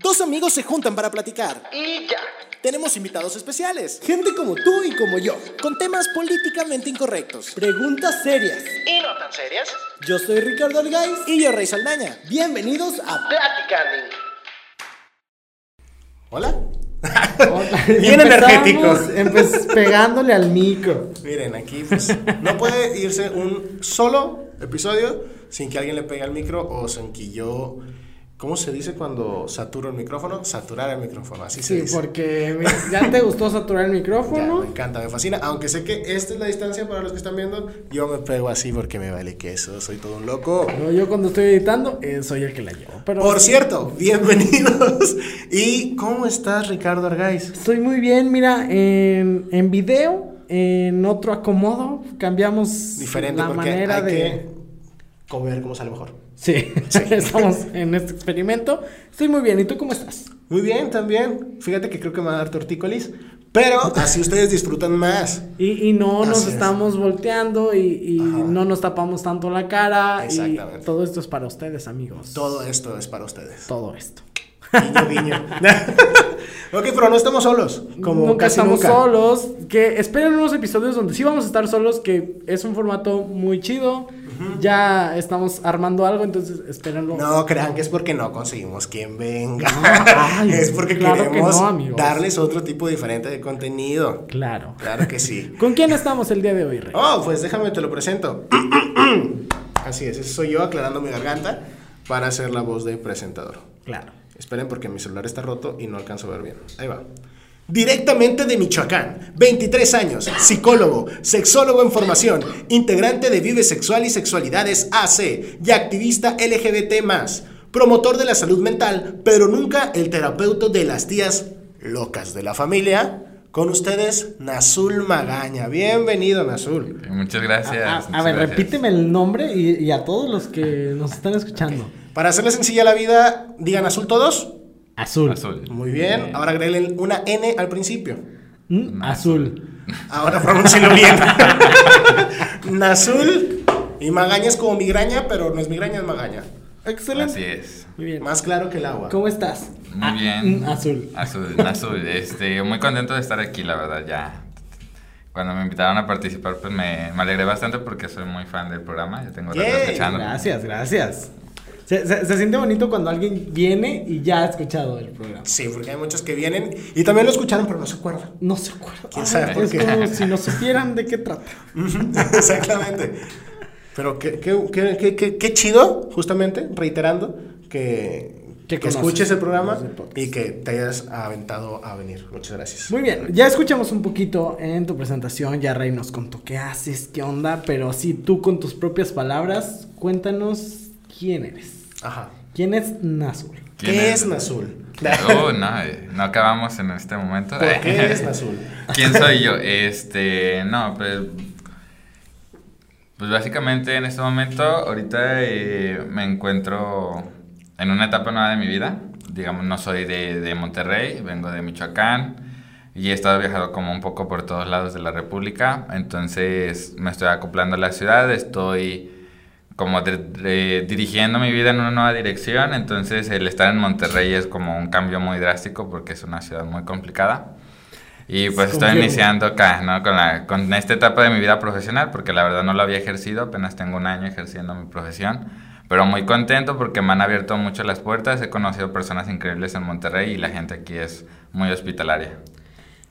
Dos amigos se juntan para platicar. Y ya. Tenemos invitados especiales. Gente como tú y como yo. Con temas políticamente incorrectos. Preguntas serias. ¿Y no tan serias? Yo soy Ricardo Algaiz. Y yo, Rey Saldaña. Bienvenidos a Platicando. Hola. Bien energéticos. Empezamos pegándole al micro. Miren, aquí pues no puede irse un solo episodio sin que alguien le pegue al micro o sin que yo ¿Cómo se dice cuando saturo el micrófono? Saturar el micrófono, así se Sí, dice. porque me- ya te gustó saturar el Ya, micrófono. me encanta, me fascina. Aunque sé que esta es la distancia para los que están viendo, yo me pego así porque me vale queso, soy todo un loco. No, yo cuando estoy editando eh, soy el que la llevo. Pero Por cierto, bienvenidos. ¿Y cómo estás, Ricardo Argaiz? Estoy muy bien, mira, en, en video, en otro acomodo, cambiamos Diferente la porque manera hay de... que comer cómo sale mejor. Sí, estamos en este experimento. Estoy muy bien, ¿y tú cómo estás? Muy bien, también. Fíjate que creo que me va a dar tortícolis, pero así ustedes disfrutan más. Y, y no nos Así es. estamos volteando y, y no nos tapamos tanto la cara. Y Exactamente. todo esto es para ustedes, amigos. Todo esto es para ustedes. Todo esto. Guiño, guiño. ok, pero no estamos solos. Como nunca casi estamos nunca. solos. Que esperen unos episodios donde sí vamos a estar solos, que es un formato muy chido. Ya estamos armando algo, entonces espérenlo. No crean que es porque no conseguimos quien venga. ay, es porque claro que queremos no, darles otro tipo diferente de contenido. Claro. Claro que sí. ¿Con quién estamos el día de hoy, Rey? Oh, pues déjame te lo presento. Así es, ese soy yo aclarando mi garganta para hacer la voz de presentador. Claro. Esperen porque mi celular está roto y no alcanzo a ver bien. Ahí va. Directamente de Michoacán, 23 años, psicólogo, sexólogo en formación, integrante de Vive Sexual y Sexualidades AC y activista LGBT+, promotor de la salud mental, pero nunca el terapeuta de las tías locas de la familia. Con ustedes, Nazul Magaña. Bienvenido, Nazul. Muchas gracias. a- a muchas ver, gracias. repíteme el nombre y, y a todos los que nos están escuchando. Para hacerle sencilla la vida, digan Azul todos. Azul. Azul. Muy bien. Ahora agreguen una N al principio. Mm, azul. Ahora pronúncialo bien. Nazul y magaña es como migraña, pero no es migraña, es magaña. Excelente. Así es. Muy bien. Más claro que el agua. ¿Cómo estás? Muy Ah, bien. mm, azul. Azul, azul. Este, muy contento de estar aquí, la verdad, ya. Cuando me invitaron a participar, pues me, me alegré bastante porque soy muy fan del programa. Ya tengo rato escuchando. Gracias, gracias. Se, se- se siente bonito cuando alguien viene y ya ha escuchado el programa. Sí, porque hay muchos que vienen y también lo escucharon, pero no se acuerdan. No se acuerda. ¿Quién sabe por es qué? como si no supieran de qué trata. Exactamente. Pero qué, qué, qué, qué- qué- qué chido, justamente, reiterando, que, Que que escuches el programa y que te hayas aventado a venir. Muchas gracias. Muy bien, ya escuchamos un poquito en tu presentación, ya Rey nos contó qué haces, qué onda, pero sí, tú con tus propias palabras, cuéntanos quién eres. Ajá. ¿Quién es Nazul? ¿Quién ¿Qué es? es Nazul? Oh, no, eh, no acabamos en este momento. ¿Por qué es Nazul? ¿Quién soy yo? Este, no, pues, pues básicamente en este momento, ahorita eh, me encuentro en una etapa nueva de mi vida. Digamos, no soy de, de Monterrey, vengo de Michoacán y he estado viajando como un poco por todos lados de la República. Entonces me estoy acoplando a la ciudad, estoy como de- de- dirigiendo mi vida en una nueva dirección. Entonces el estar en Monterrey es como un cambio muy drástico porque es una ciudad muy complicada. Y pues estoy iniciando acá, ¿no? Con, la, con esta etapa de mi vida profesional, porque la verdad no lo había ejercido, apenas tengo un año ejerciendo mi profesión, pero muy contento porque me han abierto mucho las puertas, he conocido personas increíbles en Monterrey y la gente aquí es muy hospitalaria.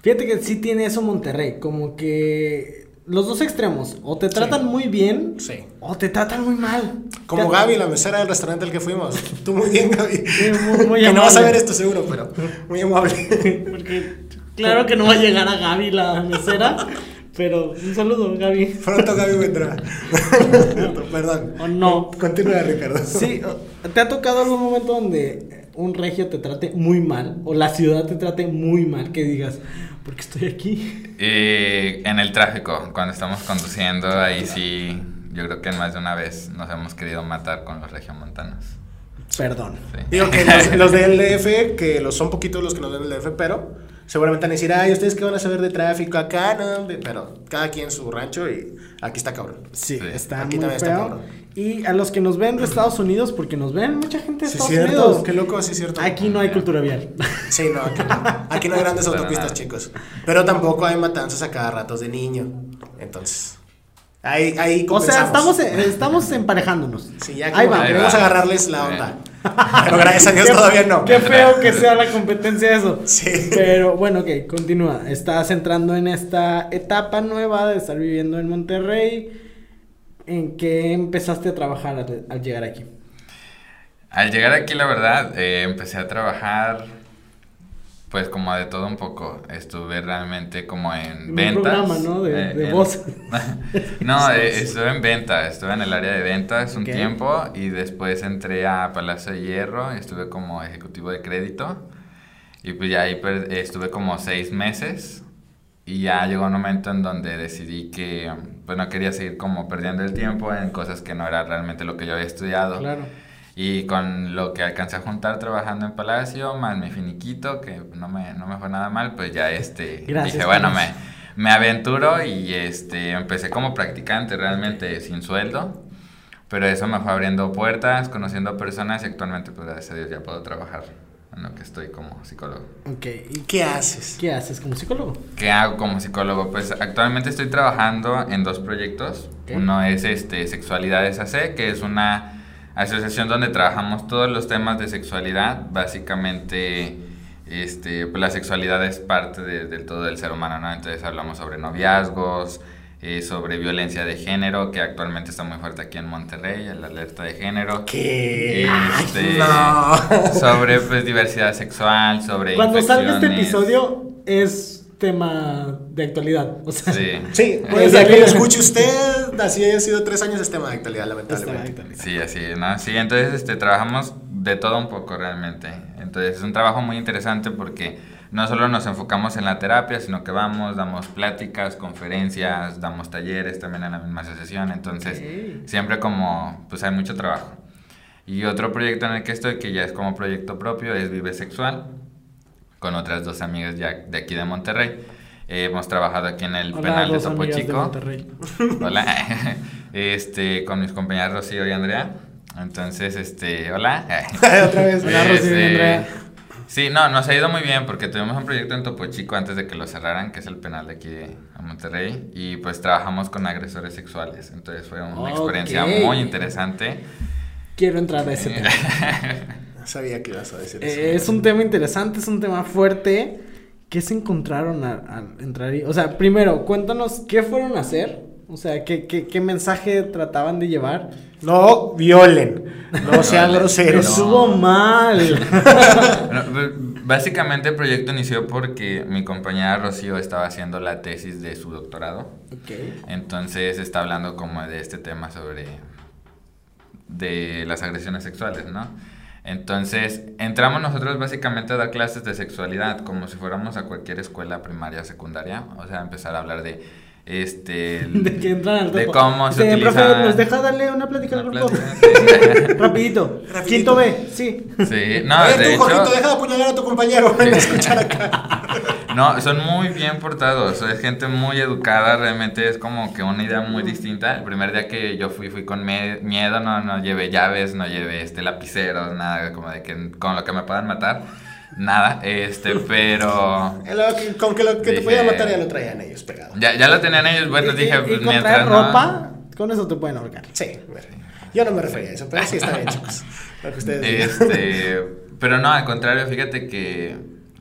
Fíjate que sí tiene eso Monterrey, como que los dos extremos, o te tratan muy bien, Sí. o te tratan muy mal. Como Gaby, la mesera del restaurante al que fuimos. Tú muy bien, Gaby. Sí, muy- muy que no vas a ver esto seguro, pero muy amable. Porque claro que no va a llegar a Gaby la mesera, pero un saludo, Gaby. Pronto Gaby vendrá. Perdón. O no. Continúa, Ricardo. Sí, ¿te ha tocado algún momento donde un regio te trate muy mal o la ciudad te trate muy mal que digas, ¿por qué estoy aquí? Y en el tráfico, cuando estamos conduciendo, ahí sí, yo creo que más de una vez nos hemos querido matar con los regiomontanos. Perdón. Sí. Digo que los, los del DF, que los son poquitos los que nos ven el DF, pero Seguramente van a decir, ay, ¿ustedes qué van a saber de tráfico acá? No, pero cada quien su rancho y aquí está cabrón. Sí, Sí. está Aquí muy también está cabrón. y a los que nos ven de Estados Unidos, porque nos ven mucha gente de Sí, Estados cierto, Unidos. qué loco, sí, cierto. Aquí no hay cultura vial. Sí, no, aquí no. Aquí no hay grandes autopistas, chicos. Pero tampoco hay matanzas a cada ratos de niño. Entonces, ahí, ahí o sea, estamos, en- estamos emparejándonos. Sí, ya Ahí va. que Ahí queremos va. agarrarles la onda. Pero gracias a Dios todavía no. Qué feo que sea la competencia eso. Sí. Pero bueno, ok, continúa. Estás entrando en esta etapa nueva de estar viviendo en Monterrey. ¿En qué empezaste a trabajar al, al llegar aquí? Al llegar aquí, la verdad, eh, empecé a trabajar, pues como de todo un poco. Estuve realmente como en En un ventas. programa, ¿no? De- eh, de en- voz. no, eh, estuve en venta, estuve en el área de ventas un Ok. tiempo y después entré a Palacio de Hierro, estuve como ejecutivo de crédito y pues ya ahí estuve como seis meses y ya llegó un momento en donde decidí que pues no quería seguir como perdiendo el tiempo en cosas que no era realmente lo que yo había estudiado. Claro. Y con lo que alcancé a juntar trabajando en Palacio, más mi finiquito, que no me, no me fue nada mal, pues ya este, Gracias, dije, bueno, me, me aventuro y este, empecé como practicante realmente sin sueldo, pero eso me fue abriendo puertas, conociendo personas y actualmente pues gracias a Dios ya puedo trabajar en lo que estoy como psicólogo. Ok. ¿Y ¿Qué haces? qué haces como psicólogo? ¿Qué hago como psicólogo? Pues actualmente estoy trabajando en dos proyectos. Ok. Uno es este Sexualidades AC, que es una asociación donde trabajamos todos los temas de sexualidad. Básicamente, este, pues la sexualidad es parte de- del todo del ser humano, ¿no? Entonces hablamos sobre noviazgos, eh, sobre violencia de género, que actualmente está muy fuerte aquí en Monterrey, el alerta de género. ¿Qué? Este, no. Sobre pues diversidad sexual, sobre Cuando salga este episodio es tema de actualidad. O sea, Sí. Sí, Puede pues ya ser. que lo escuche usted, así haya sido tres años es tema de actualidad, lamentablemente. actualidad. Sí, así, ¿no? Sí, entonces este, trabajamos de todo un poco realmente. Entonces es un trabajo muy interesante porque no solo nos enfocamos en la terapia, sino que vamos, damos pláticas, conferencias, damos talleres también en la misma asociación. Entonces Ok. siempre como, pues hay mucho trabajo. Y otro proyecto en el que estoy, que ya es como proyecto propio, es Vive Sexual, con otras dos amigas ya de aquí de Monterrey. Eh, hemos trabajado aquí en el Hola, penal de Topo de Chico. Monterrey. Hola. Este, con mis compañeras Rocío y Andrea. Entonces, este, hola. Otra vez. Hola, Rocío y Este, Andrea. Sí, no, nos ha ido muy bien porque tuvimos un proyecto en Topo Chico antes de que lo cerraran, que es el penal de aquí de Monterrey, y pues trabajamos con agresores sexuales. Entonces fue una experiencia Ok. muy interesante. Quiero entrar a ese tema. Sabía que ibas a decir Eh, eso. es un tema interesante, es un tema fuerte. ¿Qué se encontraron al, al entrar ahí? O sea, primero, cuéntanos qué fueron a hacer. O sea, qué, qué, qué mensaje trataban de llevar. No violen, no sean groseros. Estuvo mal. Bueno, básicamente el proyecto inició porque mi compañera Rocío estaba haciendo la tesis de su doctorado. ok. Entonces está hablando como de este tema sobre de las agresiones sexuales, ¿no? Entonces entramos nosotros básicamente a dar clases de sexualidad como si fuéramos a cualquier escuela primaria, secundaria, o sea, empezar a hablar de este De que entran al de cómo se Dice, utiliza profe, ¿nos deja darle una plática al grupo? plática? Rapidito. Rapidito. Quinto B, sí. Sí, no, Oye, de tú, Jorgito, hecho, deja de apuñalar a tu compañero. Ven a escuchar acá. No, son muy bien portados, es gente muy educada, realmente es como que una idea muy distinta. El primer día que yo fui, fui con miedo, no, no llevé llaves, no llevé este lapiceros, nada, como de que con lo que me puedan matar, nada, este, pero lo Con que lo que te Dije- podía matar ya lo traían ellos pegado. ya, ya lo tenían ellos, bueno, Y- dije, y, con mientras no- ropa, con eso te pueden ahorcar. Sí, bueno, yo no me refería a eso, pero sí está bien, chicos. Lo que ustedes. Este, pero no, al contrario, fíjate que,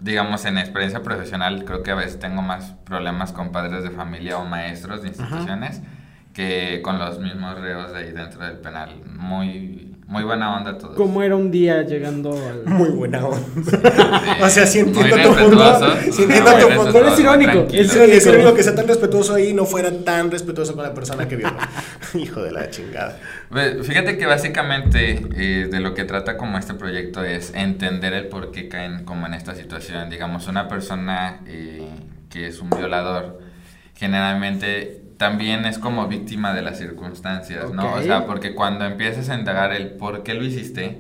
digamos, en experiencia profesional, creo que a veces tengo más problemas con padres de familia o maestros de instituciones que con los mismos reos de ahí dentro del penal. Muy, muy buena onda todos. ¿Cómo era un día llegando al... Muy buena onda. Sí, O sea, muy entiendo tu punto. respetuosos, Sí entiendo tu punto. Pero es irónico, es irónico. que sea tan respetuoso ahí y no fuera tan respetuoso con la persona que viola. Hijo de la chingada. Fíjate que básicamente eh, de lo que trata como este proyecto es entender el por qué caen como en esta situación. Digamos, una persona eh, que es un violador generalmente también es como víctima de las circunstancias, ¿no? O sea, porque cuando empiezas a indagar el por qué lo hiciste,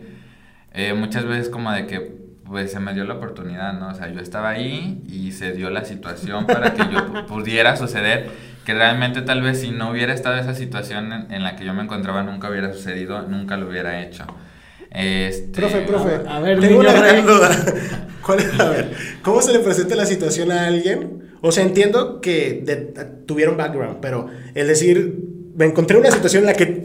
eh, muchas veces como de que pues se me dio la oportunidad, ¿no? O sea, yo estaba ahí y se dio la situación para que yo pu- pudiera suceder, que realmente tal vez si no hubiera estado esa situación en, en la que yo me encontraba nunca hubiera sucedido, nunca lo hubiera hecho. Este, Profe, profe, A ver, tengo niño una gran duda. ¿Cuál es? A ver, ¿cómo se le presenta la situación a alguien? O sea, entiendo que de- tuvieron background, pero el decir, me encontré en una situación en la que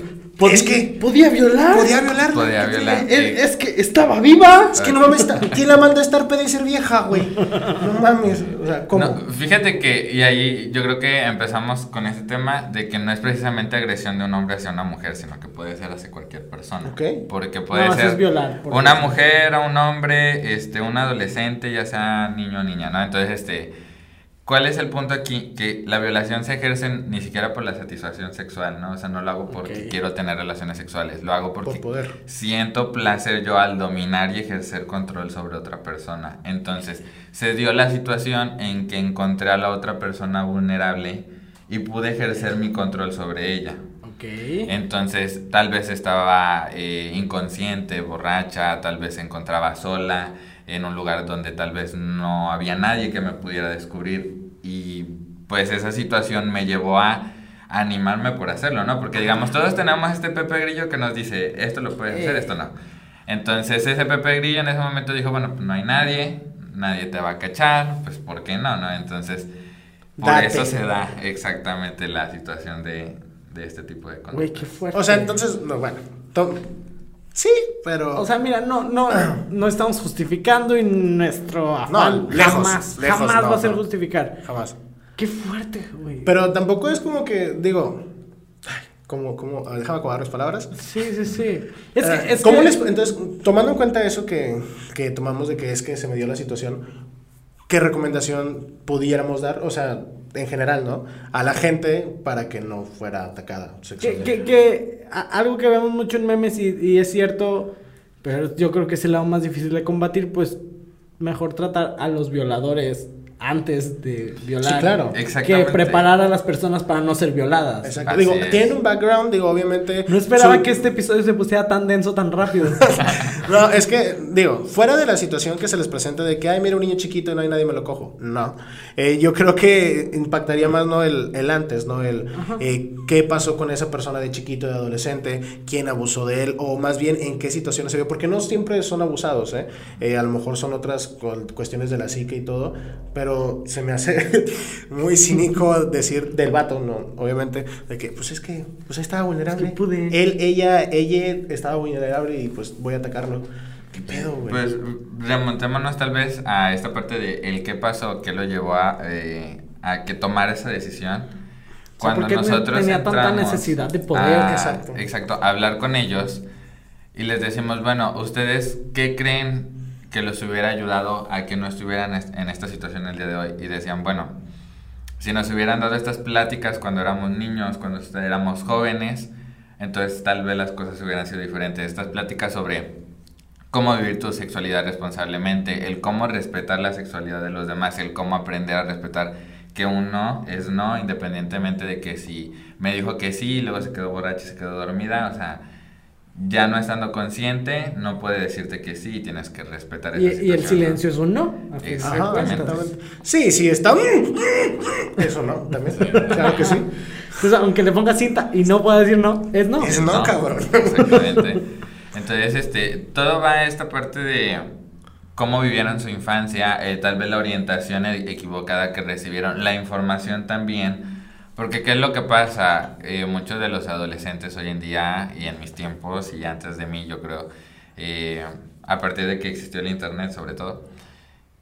es que podía violar. podía violar. Podía violar. Es, es que estaba viva. Es que no mames, está- ¿quién la manda a estar peda y ser vieja, güey? No mames, o sea, ¿cómo? No, fíjate que, y ahí yo creo que empezamos con este tema de que no es precisamente agresión de un hombre hacia una mujer, sino que puede ser hacia cualquier persona. Ok. Porque puede No, ser es violar, una mujer, a un hombre, este, un adolescente, ya sea niño o niña, ¿no? Entonces, este, ¿cuál es el punto aquí? Que la violación se ejerce ni siquiera por la satisfacción sexual, ¿no? O sea, no lo hago porque quiero tener relaciones sexuales, lo hago porque Por poder. siento placer yo al dominar y ejercer control sobre otra persona. Entonces, se dio la situación en que encontré a la otra persona vulnerable y pude ejercer mi control sobre ella. Ok. Entonces, tal vez estaba eh, inconsciente, borracha, tal vez se encontraba sola en un lugar donde tal vez no había nadie que me pudiera descubrir y pues esa situación me llevó a animarme por hacerlo, ¿no? Porque digamos, todos tenemos este Pepe Grillo que nos dice, esto lo puedes hacer, esto no. Entonces ese Pepe Grillo en ese momento dijo, bueno, pues no hay nadie, nadie te va a cachar, pues ¿por qué no? no? Entonces, por Date. eso se da exactamente la situación de, de este tipo de conductas. Güey, qué fuerte. O sea, entonces, no, bueno, to- sí, pero... O sea, mira, no, no, no estamos justificando y nuestro afán No, lejos, jamás, lejos, jamás no, va a ser no. justificar. jamás. Qué fuerte, güey. Pero tampoco es como que, digo, como, como, déjame acomodar las palabras. Sí, sí, sí. Es Eh, que, es ¿cómo que- les- entonces, tomando en cuenta eso que, que tomamos de que es que se me dio la situación, ¿qué recomendación pudiéramos dar? O sea, en general, ¿no? A la gente para que no fuera atacada que, sexualmente. que, que a- algo que vemos mucho en memes y, y es cierto, pero yo creo que es el lado más difícil de combatir, pues mejor tratar a los violadores antes de violar. Sí, claro. Que Exactamente. preparar a las personas para no ser violadas. Exacto. Así Digo, es. tienen un background, digo, obviamente. No esperaba que este episodio se pusiera tan denso tan rápido. No, es que, digo, fuera de la situación que se les presenta de que, ay, mira un niño chiquito y no hay nadie me lo cojo. No. Eh, yo creo que impactaría más, ¿no? El, el antes, ¿no? El eh, qué pasó con esa persona de chiquito, de adolescente, quién abusó de él, o más bien en qué situaciones se vio. Porque no siempre son abusados, ¿eh? Eh, a lo mejor son otras cu- cuestiones de la psique y todo, pero se me hace muy cínico decir del vato, ¿no? Obviamente, de que, pues es que, pues estaba vulnerable. Es que pude. Él, ella, ella estaba vulnerable y pues voy a atacarlo. ¿Qué pedo, güey? Pues remontémonos tal vez a esta parte de el qué pasó, qué lo llevó a, eh, a que tomara esa decisión. Cuando porque nosotros tenía tanta necesidad de poder. a- Exacto. Exacto, hablar con ellos y les decimos, bueno, ¿ustedes qué creen que los hubiera ayudado a que no estuvieran est- en esta situación el día de hoy? Y decían, bueno, si nos hubieran dado estas pláticas cuando éramos niños, cuando éramos jóvenes, entonces tal vez las cosas hubieran sido diferentes. Estas pláticas sobre cómo vivir tu sexualidad responsablemente, el cómo respetar la sexualidad de los demás, el cómo aprender a respetar que un no es no, independientemente de que si me dijo que sí y luego se quedó borracha y se quedó dormida, o sea, ya no estando consciente, no puede decirte que sí y tienes que respetar esa Y, y el ¿no? silencio es un no. Ajá, Exactamente. Sí, sí, está. Eso no, también. Claro que sí. Entonces, aunque le ponga cinta y no pueda decir no, es no. Es no, cabrón. Exactamente. Entonces, este, todo va a esta parte de cómo vivieron su infancia, eh, tal vez la orientación e- equivocada que recibieron, la información también. Porque qué es lo que pasa, Eh, muchos de los adolescentes hoy en día y en mis tiempos y antes de mí, yo creo, eh, a partir de que existió el internet sobre todo,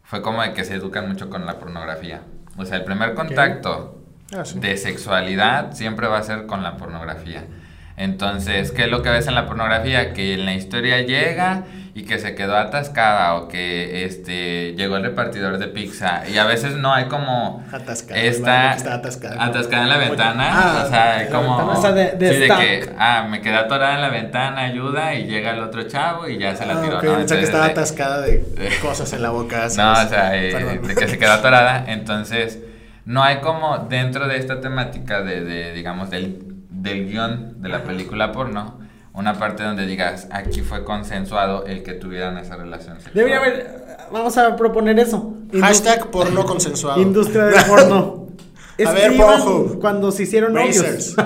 fue como de que se educan mucho con la pornografía. O sea, el primer contacto Ah, sí. de sexualidad siempre va a ser con la pornografía. Entonces, ¿qué es lo que ves en la pornografía? Que en la historia llega y que se quedó atascada o que este llegó el repartidor de pizza y a veces no hay como Atascada, está que atascada. atascada en la Oye, ventana, ah, o sea, en la como. O sea, de- de sí, de que ah, me quedé atorada en la ventana, ayuda y llega el otro chavo y ya se la Ah, tiró, ok, ¿no? pensé que Entonces, estaba de- atascada de cosas en la boca. no, o sea, eh, de que se quedó atorada. Entonces, no hay como dentro de esta temática de, de, digamos, del, del guion de la película porno, una parte donde digas, aquí fue consensuado el que tuvieran esa relación sexual. Debería haber, vamos a proponer eso. Hashtag porno consensuado. Industria del porno. A ver, Pornhub. cuando se hicieron novios.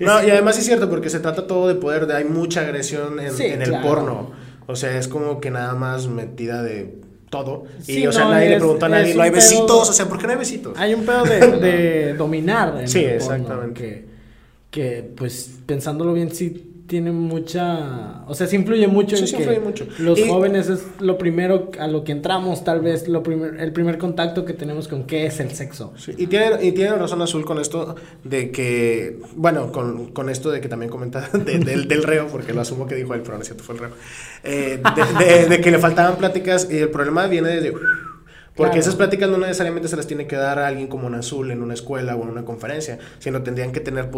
No, y además es cierto, porque se trata todo de poder, de, hay mucha agresión en, Sí, en el claro. porno. O sea, es como que nada más metida de todo. Y, o sea, no, nadie le preguntó a nadie, no hay pedo- besitos, o sea, ¿por qué no hay besitos? Hay un pedo de, de dominar. Sí, exactamente. Que, que, pues, pensándolo bien, sí tiene mucha. O sea, sí influye mucho Sí, en que influye mucho. los Y- jóvenes es lo primero a lo que entramos, tal vez, lo primer, el primer contacto que tenemos con qué es el sexo. Sí, y tiene, y tiene razón Azul con esto de que, bueno, con, con esto de que también comenta de- del, del reo, porque lo asumo que dijo él, pero no es cierto, fue el reo, eh, de, de- de que le faltaban pláticas y el problema viene desde... Porque Claro. esas pláticas no necesariamente se las tiene que dar a alguien como un azul en una escuela o en una conferencia, sino tendrían que tener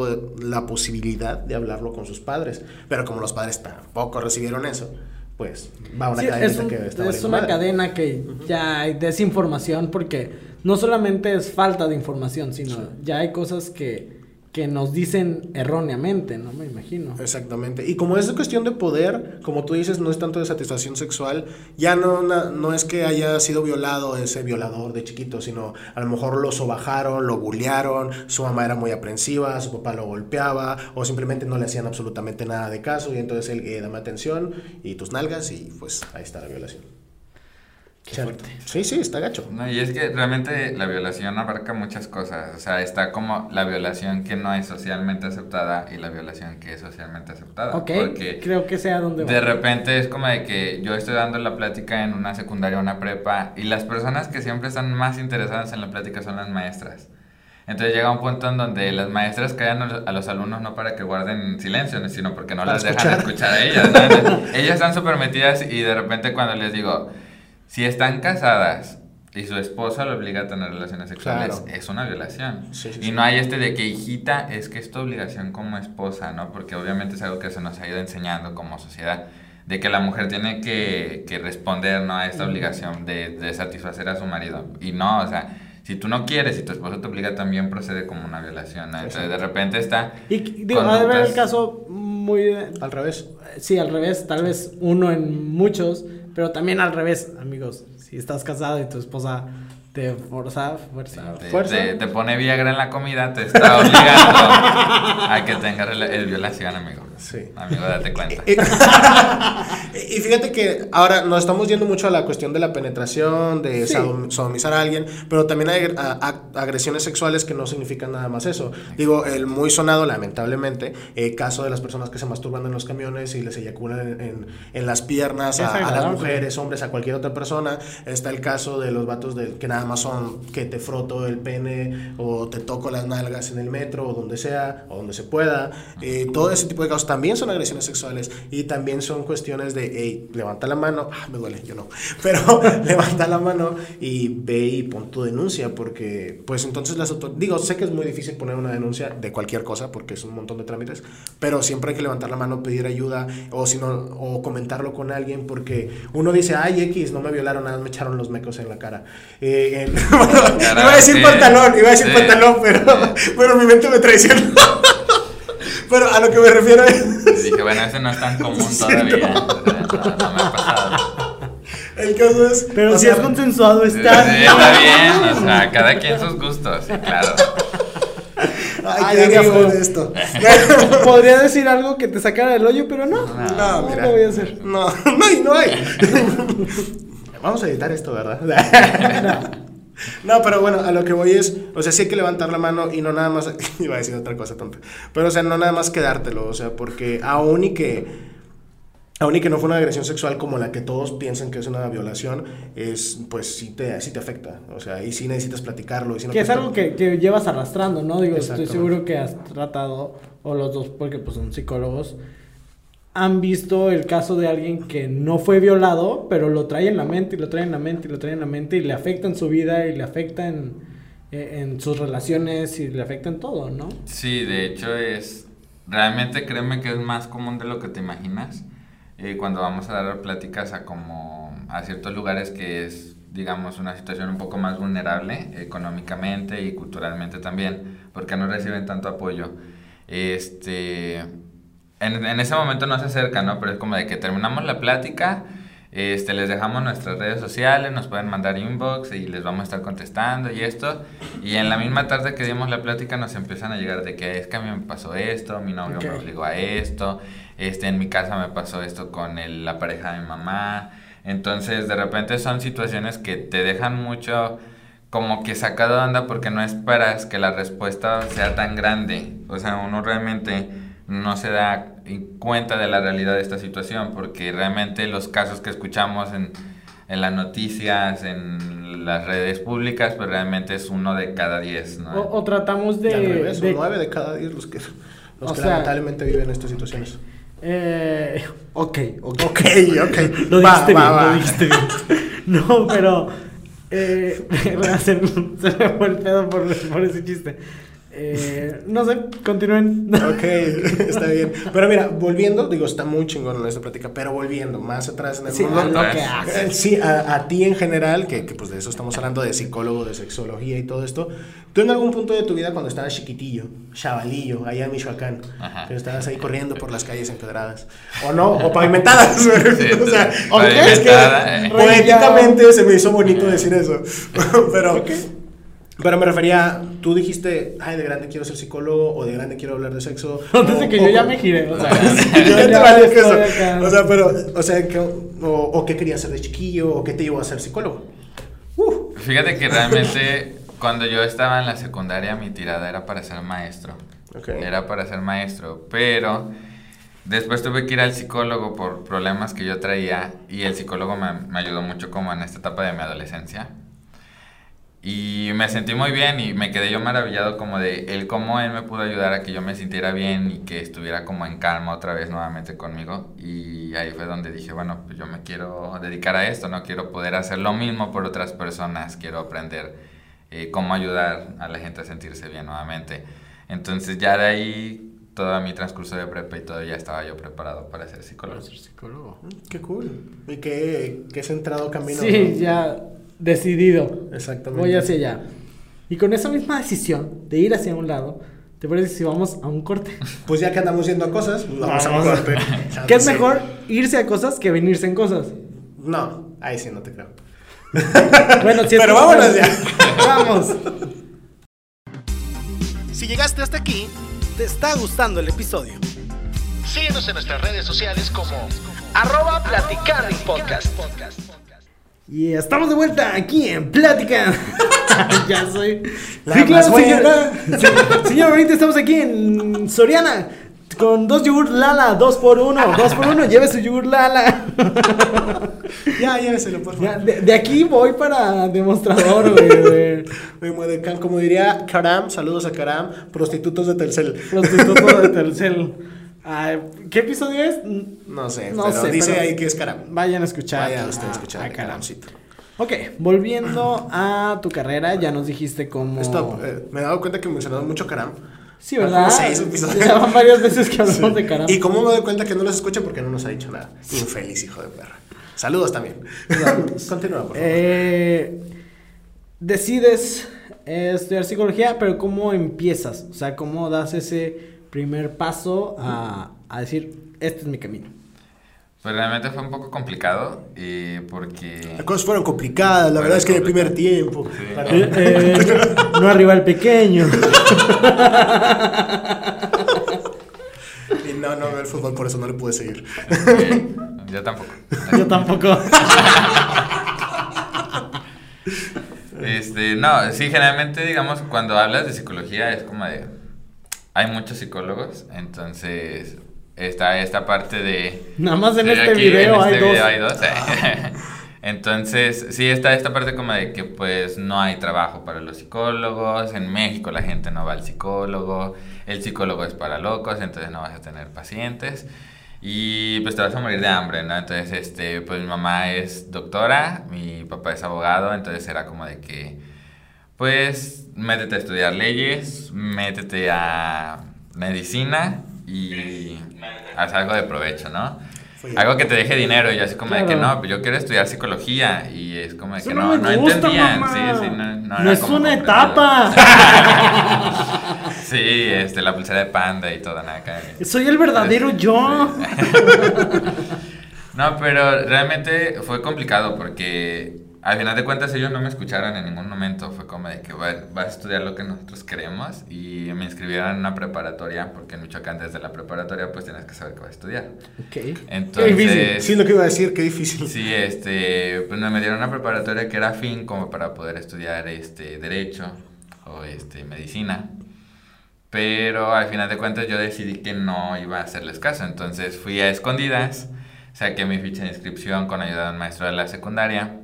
la posibilidad de hablarlo con sus padres. Pero como los padres tampoco recibieron eso, pues va a una Sí, cadena es un- que está es una madre. cadena que ya hay desinformación porque no solamente es falta de información, sino ya hay cosas que, que nos dicen erróneamente, ¿no? Me imagino. Exactamente. Y como es cuestión de poder, como tú dices, no es tanto de satisfacción sexual, ya no, no es que haya sido violado ese violador de chiquito, sino a lo mejor lo sobajaron, lo bullearon, su mamá era muy aprensiva, su papá lo golpeaba, o simplemente no le hacían absolutamente nada de caso, y entonces él, eh, dame atención y tus nalgas, y pues ahí está la violación. Qué fuerte. Sí, sí, está gacho. No, y es que realmente la violación abarca muchas cosas. O sea, está como la violación que no es socialmente aceptada y la violación que es socialmente aceptada. Ok, Porque creo que sea donde va. de repente es como de que yo estoy dando la plática en una secundaria o una prepa y las personas que siempre están más interesadas en la plática son las maestras. Entonces llega un punto en donde las maestras callan a los- alumnos no para que guarden silencio, sino porque no Para las dejan escuchar a ellas. ¿no? Entonces, ellas están súper metidas y de repente cuando les digo, si están casadas y su esposa lo obliga a tener relaciones sexuales, Claro. es una violación. Sí, sí, y sí. no hay este de que hijita, es que es tu obligación como esposa, ¿no? Porque obviamente es algo que se nos ha ido enseñando como sociedad, de que la mujer tiene que, que responder, ¿no? A esta obligación de, de satisfacer a su marido. Y no, o sea, si tú no quieres y tu esposo te obliga, también procede como una violación, ¿no? Entonces de repente está... Y digo, ha de ver el caso muy... Al revés. Sí, al revés, tal vez uno en muchos, pero también al revés, amigos. Si estás casado y tu esposa te forza, fuerza. Te, Fuerza. te- te pone Viagra en la comida, te está obligando a que tengas rela- es violación, amigo. Sí. Amigo, date cuenta. Y, y fíjate que ahora nos estamos yendo mucho a la cuestión de la penetración, de Sí. sodomizar a alguien, pero también hay agresiones sexuales que no significan nada más eso. Digo, el muy sonado, lamentablemente, eh, caso de las personas que se masturban en los camiones y les eyaculan en, en- en las piernas a, a las mujeres, hombres, a cualquier otra persona. Está el caso de los vatos del que nada son que te froto el pene o te toco las nalgas en el metro o donde sea o donde se pueda. Eh, todo ese tipo de casos también son agresiones sexuales y también son cuestiones de, hey, levanta la mano, ah, me duele, yo no, pero levanta la mano y ve y pon tu denuncia porque pues entonces las autor- digo, sé que es muy difícil poner una denuncia de cualquier cosa porque es un montón de trámites, pero siempre hay que levantar la mano, pedir ayuda o si no, o comentarlo con alguien porque uno dice, ay, X, no me violaron, nada, me echaron los mecos en la cara. Eh, en- bueno, iba a decir sí. pantalón, iba a decir Sí. pantalón, pero, pero mi mente me traicionó. pero a lo que me refiero es... Y dije, bueno, ese no es tan común todavía. O sea, no, no me ha pasado. El caso es... Pero si sea, es consensuado, Sí, está sí, bien. está bien, o sea, cada quien sus gustos, sí, claro. Ay, Ay, amigo. de esto. Podría decir algo que te sacara del hoyo, pero no. No, No, no mira. lo voy a hacer. No, no hay, no hay. Vamos a editar esto, ¿verdad? No, pero bueno, a lo que voy es, o sea, sí hay que levantar la mano y no nada más, iba a decir otra cosa tonta, pero o sea, no nada más quedártelo, o sea, porque aún y que, aún y que no fue una agresión sexual como la que todos piensan que es una violación, es, pues sí te, sí te afecta, o sea, y sí necesitas platicarlo. Y sí no Que es algo que, que llevas arrastrando, ¿no? Digo, estoy seguro que has tratado, o los dos, porque pues son psicólogos, han visto el caso de alguien que no fue violado, pero lo trae en la mente, y lo trae en la mente, y lo trae en la mente, y le afecta en su vida, y le afecta en, eh, en sus relaciones, y le afecta en todo, ¿no? Sí, de hecho es, realmente créeme que es más común de lo que te imaginas. eh, cuando vamos a dar pláticas a como a ciertos lugares que es, digamos, una situación un poco más vulnerable económicamente y culturalmente también, porque no reciben tanto apoyo. Este, en, en ese momento no se acerca, ¿no? Pero es como de que terminamos la plática, Este, les dejamos nuestras redes sociales, nos pueden mandar inbox y les vamos a estar contestando y esto. Y en la misma tarde que dimos la plática nos empiezan a llegar de que es que a mí me pasó esto, mi novio me Ok. obligó a esto, este, en mi casa me pasó esto con el- la pareja de mi mamá. Entonces, de repente son situaciones que te dejan mucho como que sacado de onda porque no esperas que la respuesta sea tan grande. O sea, uno realmente no se da cuenta de la realidad de esta situación porque realmente los casos que escuchamos en, en las noticias, en las redes públicas, pues realmente es uno de cada diez, ¿no? O, o tratamos de... Y al revés, de- nueve de cada diez los que, los que sea- lamentablemente viven estas situaciones. Eh, ok, ok. Ok, ok. Lo Va, dijiste va, bien, va. lo dijiste bien. No, pero. Eh, se, se me fue el pedo por, por ese chiste. Eh, no sé, continúen. Ok, está bien. Pero mira, volviendo, digo, está muy chingón esta plática, pero volviendo más atrás en el Sí, mundo. a lo que haces. Sí, a, a ti en general, que, que, pues de eso estamos hablando, de psicólogo, de sexología y todo esto. Tú en algún punto de tu vida, cuando estabas chiquitillo, chavalillo, allá en Michoacán, Ajá. que estabas ahí corriendo por las calles empedradas, o no, o pavimentadas. o sea, sí, ok, es que eh. poéticamente se me hizo bonito decir eso. pero, pero me refería, tú dijiste, ay, de grande quiero ser psicólogo, o de grande quiero hablar de sexo. Antes de o- que o- yo ya me giré, o sea, yo ya te queso. acá. O sea, pero, o sea, que, o, o qué querías hacer de chiquillo, o qué te llevó a ser psicólogo. Uh, Fíjate que realmente cuando yo estaba en la secundaria mi tirada era para ser maestro. Ok. Era para ser maestro, pero después tuve que ir al psicólogo por problemas que yo traía y el psicólogo me, me ayudó mucho como en esta etapa de mi adolescencia. Y me sentí muy bien y me quedé yo maravillado como de el cómo él me pudo ayudar a que yo me sintiera bien y que estuviera como en calma otra vez nuevamente conmigo. Y ahí fue donde dije, bueno, pues yo me quiero dedicar a esto, no quiero poder hacer lo mismo por otras personas, quiero aprender eh, cómo ayudar a la gente a sentirse bien nuevamente. Entonces ya de ahí todo mi transcurso de prepa y todo ya estaba yo preparado para ser psicólogo. psicólogo. qué cool. Y qué, qué centrado camino. Sí, ¿no? ya decidido. Exactamente. Voy hacia allá. Y con esa misma decisión de ir hacia un lado, ¿te parece si vamos a un corte? Pues ya que andamos yendo a cosas, pues vamos a un Vamos. corte. ¿Qué es mejor irse a cosas que venirse en cosas? No, ahí sí no te creo. Bueno, si es Pero vámonos ya. Vamos. Si llegaste hasta aquí, ¿Te está gustando el episodio? síguenos en nuestras redes sociales como Arroba Platicando Podcast. Y estamos de vuelta aquí en Plática. ya soy. La sí, claro, más señor. buena. Sí, señor, ahorita estamos aquí en Soriana. Con dos yogur Lala, dos por uno, dos por uno, lleve su yogur Lala. Ya, lléveselo, por Ya, favor. de, de aquí voy para demostrador, güey, mueve can- Como diría Karam, saludos a Karam, prostitutos de Telcel. Prostituto de Telcel. ¿Qué episodio es? No sé, No pero sé, dice pero- ahí que es Karam. Vayan a escuchar. Vaya usted a escuchar a. Karamcito. Ok, volviendo a tu carrera, ya nos dijiste cómo. Stop, eh, me he dado cuenta que mencionamos mucho Karam. Sí, ¿verdad? Seis episodios. Ya van varias veces que hablamos Sí. de Karam. Y cómo me doy cuenta que no los escucha porque no nos ha dicho nada. Infeliz, hijo de perra. Saludos también. Continúa, por favor. Eh, decides eh, estudiar psicología, pero ¿cómo empiezas? O sea, ¿cómo das ese primer paso a, a decir, este es mi camino? Pues realmente fue un poco complicado eh, porque... Las cosas fueron complicadas, la verdad es que en el primer tiempo. Sí. Para- Eh, eh, no arriba el pequeño. Y no, no veo el fútbol, por eso no le pude seguir. yo tampoco. Yo tampoco. Este, no, sí, generalmente, digamos, cuando hablas de psicología es como de... Hay muchos psicólogos, entonces está esta parte de... Nada más en este aquí video en hay este dos. video hay dos. Entonces, sí está esta parte como de que pues no hay trabajo para los psicólogos, en México la gente no va al psicólogo, el psicólogo es para locos, entonces no vas a tener pacientes y pues te vas a morir de hambre, ¿no? Entonces, este, pues mi mamá es doctora, mi papá es abogado, entonces era como de que pues métete a estudiar leyes, métete a medicina y haz algo de provecho, ¿no? Algo que te deje dinero y yo así como de que no, pues yo quiero estudiar psicología y es como de Eso que no no, me no gusta, entendían, sí, sí, no, no, es como una etapa. Sí, este, la pulsera de panda y todo, nada acá. Soy el verdadero yo. No, pero realmente fue complicado porque al final de cuentas ellos no me escucharon en ningún momento. Fue como de que bueno, vas a estudiar lo que nosotros queremos y me inscribieron en una preparatoria porque en Michoacán desde la preparatoria pues tienes que saber qué vas a estudiar. Ok. Qué difícil. Entonces, Sí, lo que iba a decir, qué difícil. sí, este, pues me dieron una preparatoria que era fin como para poder estudiar este derecho o este medicina. Pero al final de cuentas yo decidí que no iba a hacerles caso, entonces fui a escondidas, saqué mi ficha de inscripción con ayuda de un maestro de la secundaria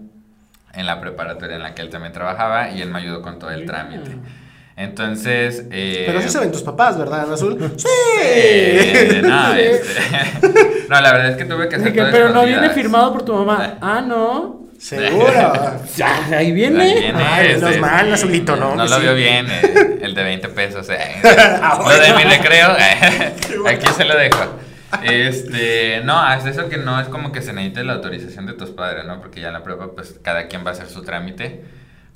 en la preparatoria en la que él también trabajaba y él me ayudó con todo el trámite. Entonces, eh, Pero así se ven tus papás, ¿verdad, Ana Azul? ¡Sí! eh, no, este, no, la verdad es que tuve que hacer todo pero no viene firmado por tu mamá. Ah, no. Seguro. Ya, ahí viene. Ahí viene, Ay, menos mal, Azulito, ¿no? No lo sí. vio bien, eh, el de 20 pesos. eh. Ah, Lo de bueno. mi recreo, aquí se lo dejo. Este, no, es eso que no es como que se necesite la autorización de tus padres, ¿no? Porque ya en la prueba, pues cada quien va a hacer su trámite.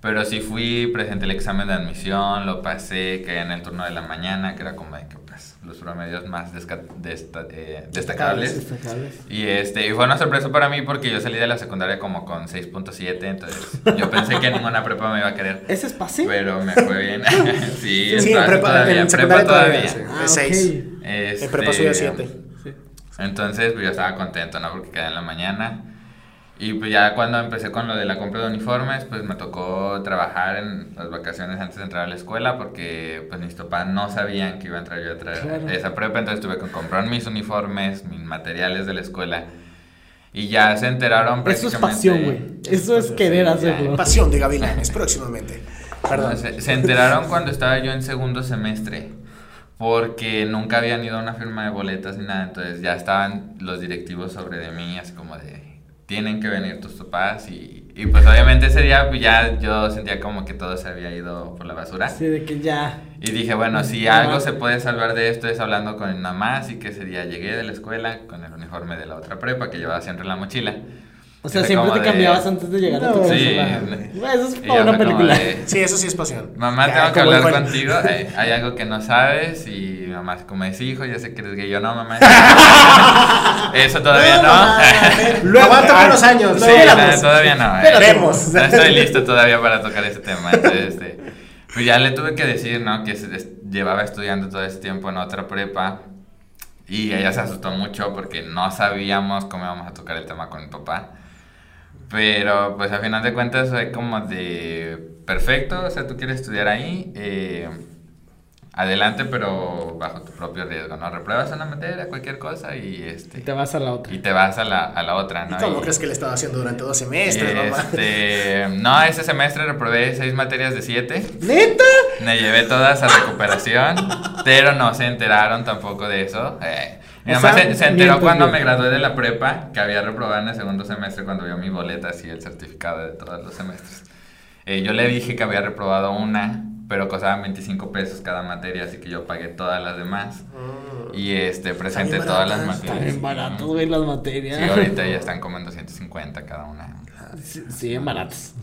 Pero sí fui, presenté el examen de admisión, lo pasé, caí en el turno de la mañana, que era como de que, pues, los promedios más desca- desta- eh, destacables. Destacables. Y este, y fue una sorpresa para mí porque yo salí de la secundaria como con 6.7, entonces yo pensé que ninguna prepa me iba a querer. ¿Ese es pase? Pero me fue bien. sí, Sí, en prepa, todavía, en prepa todavía. todavía. sí, Ah, de ok. seis. Este, En prepa subía siete. Sí. Entonces, pues yo estaba contento, ¿no? Porque quedé en la mañana. Y pues ya cuando empecé con lo de la compra de uniformes, pues me tocó trabajar en las vacaciones antes de entrar a la escuela porque pues mis papás no sabían que iba a entrar yo a traer Claro. esa prepa, entonces tuve que comprar mis uniformes, mis materiales de la escuela. Y ya se enteraron Eso es prácticamente- pasión, güey. Eso es querer hacerlo. Pasión de gavilanes, próximamente. Perdón. Se, se enteraron cuando estaba yo en segundo semestre, porque nunca habían ido a una firma de boletas ni nada, entonces ya estaban los directivos sobre de mí, así como de, tienen que venir tus papás, y, y pues obviamente ese día pues, ya yo sentía como que todo se había ido por la basura. Así de que ya. Y dije, bueno, si algo se puede salvar de esto es hablando con mi mamá, así que ese día llegué de la escuela con el uniforme de la otra prepa que llevaba siempre en la mochila. O sea, siempre te de- cambiabas antes de llegar a tu casa. Sí. Eso es para una película. de, Sí, eso sí es pasión. Mamá, Ya, tengo que hablar contigo. Hay, hay algo que no sabes. Y mamá, como dice, hijo, ya sé que eres gay. Yo no, mamá. Eso todavía no. mamá, Luego- Ay, unos años. Sí, no, todavía no. eh. Veremos. No estoy listo todavía para tocar ese tema. Entonces, este, pues ya le tuve que decir, ¿no? Que se- es- llevaba estudiando todo ese tiempo en otra prepa. Y ella se asustó mucho porque no sabíamos cómo íbamos a tocar el tema con mi papá. Pero pues a final de cuentas fue como de perfecto, o sea, tú quieres estudiar ahí, eh, adelante, pero bajo tu propio riesgo, ¿no? Repruebas una materia, cualquier cosa y este Y te vas a la otra. y te vas a la, a la otra, ¿Y ¿no? cómo Y- crees que le estaba haciendo durante dos semestres, mamá? este, no, ese semestre reprobé seis materias de siete. ¿Neta? Me llevé todas a recuperación, pero no se enteraron tampoco de eso. Eh, mi mamá sea, se, se, enteró cuando me gradué de la prepa que había reprobado en el segundo semestre cuando vio mi boleta así el certificado de todos los semestres. Eh, yo le dije que había reprobado una, pero costaban 25 pesos cada materia, así que yo pagué todas las demás. Mm. Y este, presenté barato, todas las materias. Están en barato, güey, las materias. Sí, ahorita ya están como en 250 cada una. Sí, siguen baratas.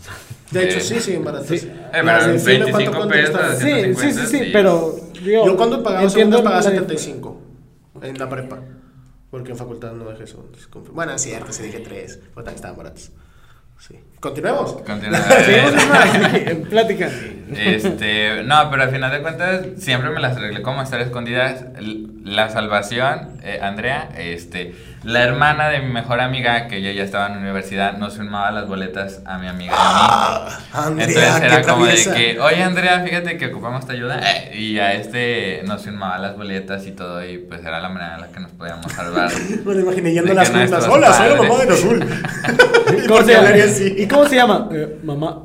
De hecho, sí, eh, siguen baratas. Sí. Eh, pero 25 pesos. Sí, sí, sí, sí, pero. Digo, yo cuando pagaba segundas pagaba 75. Okay. En la prepa. Porque en facultad no dejé segundos. Bueno, es cierto, sí dije tres. Pues también estaban baratos. Sí. Continuemos. Continuemos. en plática. Este, no, pero al final de cuentas siempre me las arreglé como estar escondidas. La salvación, eh, Andrea, este la hermana de mi mejor amiga, que yo ya estaba en la universidad, nos firmaba las boletas a mi amiga y a mí. Andrea, Entonces era como de que, oye Andrea, fíjate que ocupamos tu ayuda. Eh, y a este nos firmaba las boletas y todo, y pues era la manera en la que nos podíamos salvar. Me lo imaginé yendo las juntas. Hola, soy la mamá de azul. ¿Y. ¿Y cómo se llama? Eh, mamá.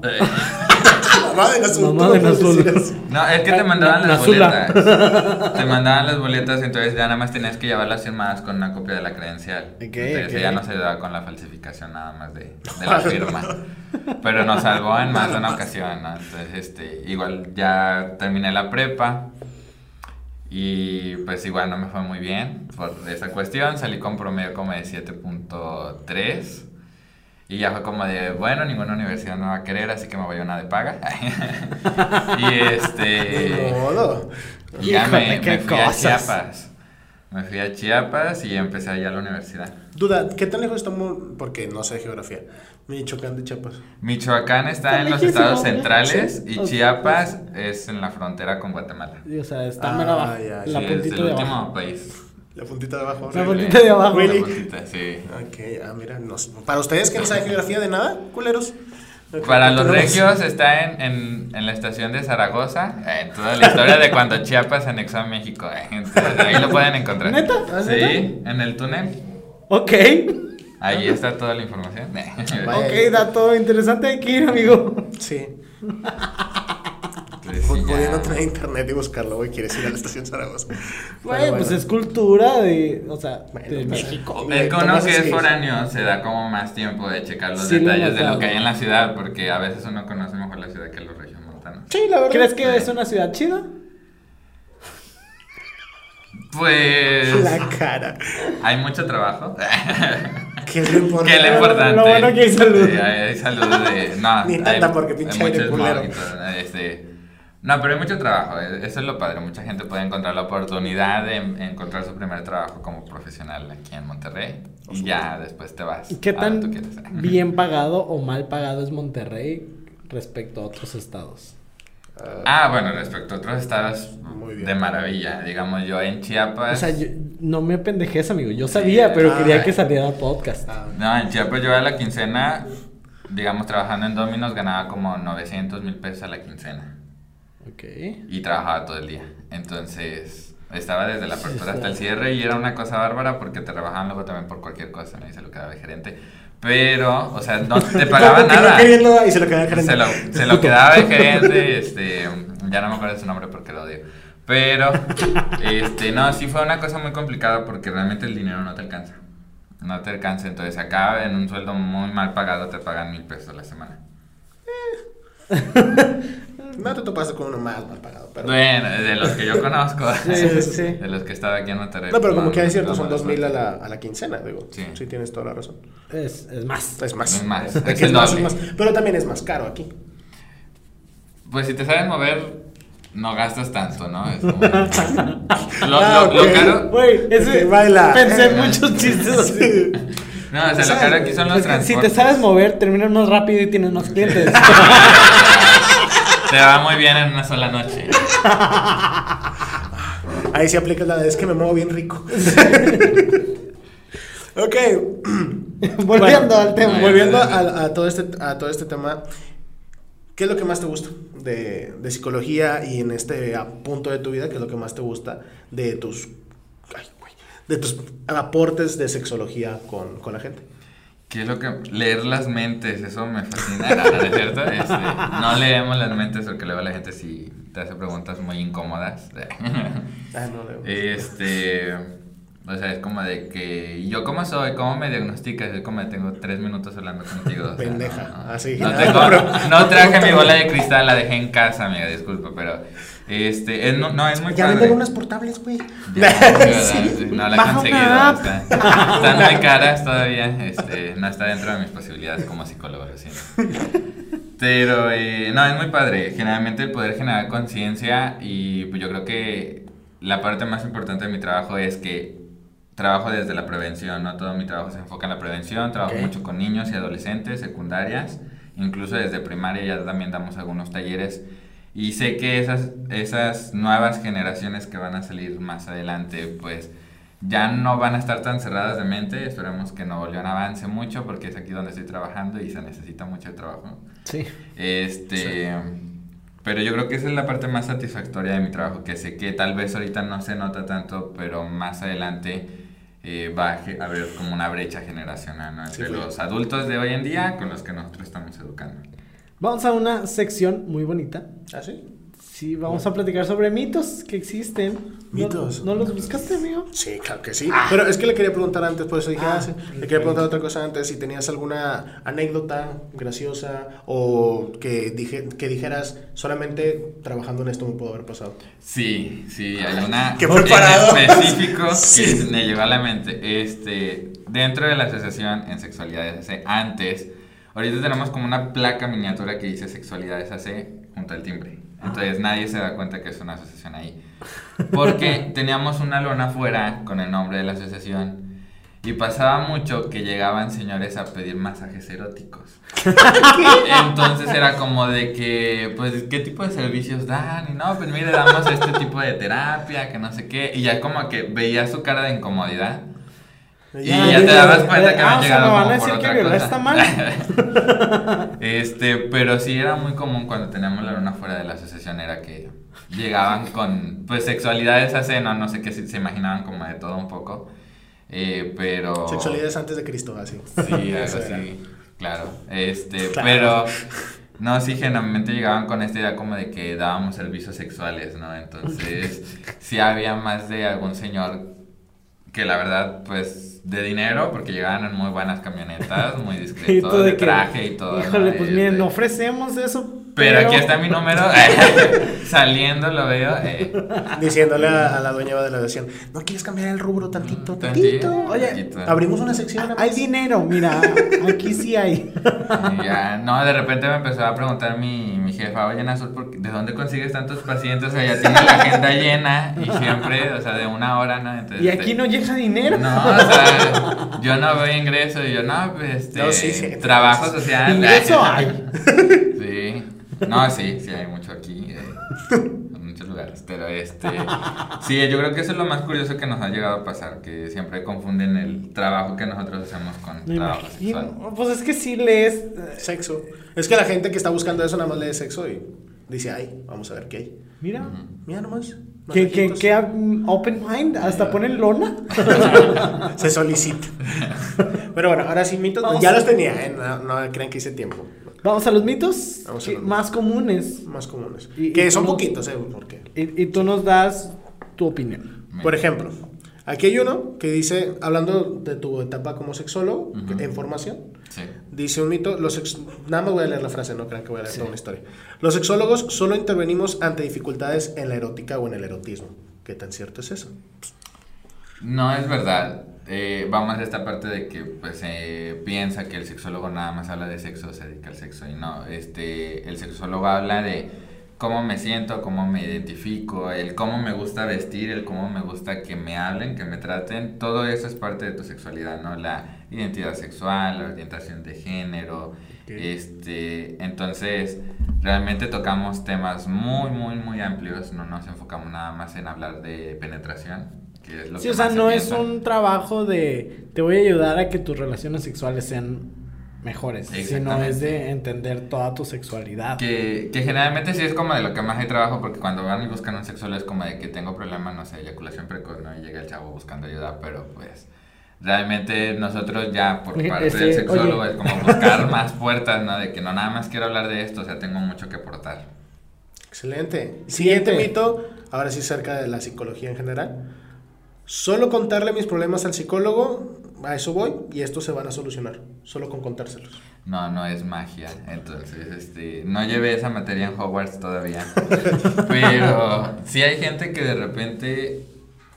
No, es que te Ah, mandaban las Nazula. boletas. Te mandaban las boletas, entonces ya nada más tenías que llevarlas firmadas con una copia de la credencial. Ok, entonces ok. ella nos ayudaba con la falsificación nada más de, de la firma. Pero nos salvó en más de una ocasión, ¿no? Entonces, este, igual ya terminé la prepa. Y pues igual no me fue muy bien por esa cuestión. Salí con promedio como de 7.3. Y ya fue como de, bueno, ninguna universidad me va a querer, así que me voy a una de paga. y este... Y ya me, qué me fui a cosas. Chiapas. Me fui a Chiapas y empecé allá a la universidad. Duda, ¿qué tan lejos estamos? Porque no sé geografía. Michoacán de Chiapas. Michoacán está en los estados centrales Sí. y Chiapas es en la frontera con Guatemala. Y, o sea, está Ah, ya, la Sí, es el de último abajo. país. La puntita de abajo. La puntita de abajo. Really? La puntita, sí. Ok, ah, mira, no. Para ustedes que no saben geografía de nada, culeros. Para los regios está en, en, en la estación de Zaragoza, en toda la historia de cuando Chiapas anexó a México. eh, entonces, ahí lo pueden encontrar. ¿Neta? ¿Ah, Sí, neta? en el túnel. Ok. Ahí está toda la información. Ok, dato interesante. Hay que ir, amigo. Sí. Ya. Pudiendo tener internet y buscarlo, güey, quieres ir a la estación Zaragoza. Güey, pues bueno. es cultura de. O sea, Bueno, de pues, México. Uno Tomás que es foráneo se da como más tiempo de checar los Sí, lo he detalles de lo que hay en la ciudad, porque a veces uno conoce mejor la ciudad que los regiomontanos. Sí, la verdad. ¿Crees que es una ciudad chida? Pues La cara. hay mucho trabajo. ¿Qué es lo importante? que es lo importante. Lo bueno que hay salud. Sí, hay, hay salud de. No, Ni hay- tanta porque pinche hay aire smog culero. este, no, pero hay mucho trabajo. eh, Eso es lo padre. Mucha gente puede encontrar la oportunidad de en- encontrar su primer trabajo como profesional aquí en Monterrey. Y ya después te vas. ¿Y qué tan tú bien pagado o mal pagado es Monterrey respecto a otros estados? Ah, bueno, respecto a otros estados, Muy bien. de maravilla. Digamos, yo en Chiapas. O sea, yo- no me apendejes, amigo. Yo sabía, pero Ah. quería que saliera el podcast. Ah, No, en Chiapas yo a la quincena, digamos, trabajando en Dominos, ganaba como 900 mil pesos a la quincena. Ok. Y trabajaba todo el día. Entonces, estaba desde la apertura hasta el cierre y era una cosa bárbara porque te rebajaban luego también por cualquier cosa, ¿no? Y se lo quedaba el gerente. Pero, o sea, no te pagaba no nada. queriendo y se lo quedaba el gerente. Se lo, se lo quedaba el gerente, este, ya no me acuerdo su nombre porque lo odio. Pero, este, no, sí fue una cosa muy complicada porque realmente el dinero no te alcanza. No te alcanza, entonces acá en un sueldo muy mal pagado te pagan mil pesos a la semana. No te topaste con uno más mal pagado, pero. Bueno, de los que yo conozco. Sí, sí, sí. De los que estaba aquí en Monterrey. No, pero como que es cierto, son dos mil a la, a la quincena, digo. Sí. Sí. tienes toda la razón. Es, es más. Es más. Es más, es es el más, doble. es más. Pero también es más caro aquí. Pues si te sabes mover, no gastas tanto, ¿no? Es como- lo, Ah, lo- lo ok. caro. Güey, ese. Baila. Pensé en Eh. muchos chistes así. No, o sea, lo caro aquí son los Es que si te transportes. sabes mover, terminas más rápido y tienes más clientes. Te va muy bien en una sola noche. Ahí sí aplica la de es que me muevo bien rico. ok. Volviendo Bueno, al tema. Volviendo a, a todo este, a todo este tema. ¿Qué es lo que más te gusta de, de psicología y en este punto de tu vida? ¿Qué es lo que más te gusta de tus, ay, güey, de tus aportes de sexología con, con la gente? ¿Qué es lo que.? Leer las mentes, eso me fascina. No, es cierto. Este, no leemos las mentes porque luego la gente sí te hace preguntas muy incómodas. Ah, no. Este. O sea, es como de que. ¿Yo cómo soy? ¿Cómo me diagnosticas? Es como de tengo tres minutos hablando contigo. o sea, Pendeja, no, no. así. No, tengo- no traje mi bola de cristal, la dejé en casa, amiga, disculpa, pero. Este. Es, no, no, es muy ya padre. venden unas portables, güey. Ya, Sí. no la he conseguido. está- están muy caras todavía. Este, no está dentro de mis posibilidades como psicólogo, lo siento. Pero eh, no, es muy padre. Generalmente el poder generar conciencia y pues, yo creo que la parte más importante de mi trabajo es que trabajo desde la prevención, ¿no? Todo mi trabajo se enfoca en la prevención, trabajo Ok. mucho con niños y adolescentes, secundarias, incluso desde primaria ya también damos algunos talleres y sé que esas, esas nuevas generaciones que van a salir más adelante, pues ya no van a estar tan cerradas de mente, esperemos que Nuevo León avance mucho porque es aquí donde estoy trabajando y se necesita mucho trabajo. Sí. Este, pero yo creo que esa es la parte más satisfactoria de mi trabajo, que sé que tal vez ahorita no se nota tanto, pero más adelante eh, va a haber como una brecha generacional ¿no? entre Sí, los adultos de hoy en día con los que nosotros estamos educando. Vamos a una sección muy bonita. ¿Ah, sí? Sí, vamos a platicar sobre mitos que existen. ¿No- Mitos. ¿No, los buscaste, amigo? Sí, claro que sí. Pero es que le quería preguntar antes, por eso dije, Ah, ah, sí. Le quería preguntar otra cosa antes, si tenías alguna anécdota graciosa o que, dije, que dijeras, solamente trabajando en esto me pudo haber pasado. Sí, sí, hay una Qué preparado. en específico Sí. que me llegó a la mente. Este, dentro de la asociación en sexualidades antes, ahorita tenemos como una placa miniatura que dice sexualidades AC junto al timbre. Entonces nadie se da cuenta que es una asociación ahí. Porque teníamos una lona afuera con el nombre de la asociación. Y pasaba mucho que llegaban señores a pedir masajes eróticos. Entonces era como de que, pues, ¿qué tipo de servicios dan? Y no, pues mire, damos este tipo de terapia, que no sé qué. Y ya como que veía su cara de incomodidad. Y ya, te dabas cuenta que ah, llegado me van a decir que cosa. está mal. Este, pero sí era muy común cuando teníamos la luna fuera de la asociación, era que llegaban con, pues, sexualidades a seno, no sé qué, si se imaginaban como de todo un poco, eh, pero... Sexualidades antes de Cristo, así. Sí, algo así, claro, este, Claro. pero... No, sí, generalmente llegaban con esta idea como de que dábamos servicios sexuales, ¿no? Entonces, sí había más de algún señor que la verdad, pues, de dinero, porque llegaban en muy buenas camionetas, muy discretos, de de que, traje y todo. Híjole, ¿no? pues miren, no ofrecemos eso. Pero aquí está mi número, saliendo lo veo. eh, Diciéndole a, a la dueña de la asociación, ¿no quieres cambiar el rubro tantito, tantito? tantito, Oye, tantito. Abrimos una sección. nada Hay más. dinero, mira, aquí sí hay. Ya, no, de repente me empezó a preguntar mi, mi jefa, oye, Nazul, ¿por qué- ¿de dónde consigues tantos pacientes? O sea, ya tiene la agenda llena y siempre, o sea, de una hora, ¿no? Entonces, Y aquí no llega dinero. No, o sea, yo no veo ingreso y yo, no, pues, este, No, sí, sí. trabajo social. Ingreso hay. Sí, no, sí, sí, hay mucho aquí, eh, en muchos lugares, pero este, sí, yo creo que eso es lo más curioso que nos ha llegado a pasar, que siempre confunden el trabajo que nosotros hacemos con Me trabajo imagino. sexual. Pues es que sí lees. eh, Sexo. Es que la gente que está buscando eso nada más lee sexo y dice, ay, vamos a ver qué hay. Mira. Mira nomás. Que, que, masajitos. que um, open mind, hasta ponen lona. Se solicita. Pero bueno, ahora sí, mitos. Vamos ya a- los tenía, ¿eh? No, no crean que hice tiempo. Vamos a los mitos Vamos a que- los más comunes. Más comunes. Y- que y son poquitos, ¿eh? Porque. Y, y tú nos das tu opinión. Por ejemplo, aquí hay uno que dice, hablando de tu etapa como sexólogo, en formación, Sí. dice un mito, los sex- nada más voy a leer la frase, no crean que voy a leer toda una historia. Los sexólogos solo intervenimos ante dificultades en la erótica o en el erotismo. ¿Qué tan cierto es eso? No es verdad. Eh, vamos a esta parte de que pues se piensa que el sexólogo nada más habla de sexo, se dedica al sexo y no, este, el sexólogo habla de cómo me siento, cómo me identifico, el cómo me gusta vestir, el cómo me gusta que me hablen, que me traten, todo eso es parte de tu sexualidad, ¿no? La identidad sexual, la orientación de género, este, entonces realmente tocamos temas muy, muy, muy amplios, no nos enfocamos nada más en hablar de penetración. Que es lo Sí, que o sea, se no es un trabajo de te voy a ayudar a que tus relaciones sexuales sean mejores, sino es de entender toda tu sexualidad. Que, que generalmente sí es como de lo que más hay trabajo, porque cuando van y buscan un sexólogo es como de que tengo problemas, no sé, eyaculación precoz, ¿no? Y llega el chavo buscando ayuda, pero pues realmente nosotros ya por parte del sexólogo oye. es como buscar más puertas, ¿no? De que no nada más quiero hablar de esto, o sea, tengo mucho que aportar. Excelente. Siguiente Siguiente. mito, ahora sí cerca de la psicología en general. Solo contarle mis problemas al psicólogo, a eso voy, y estos se van a solucionar, solo con contárselos. No, no es magia. Entonces, este, no llevé esa materia en Hogwarts todavía. Pero sí hay gente que de repente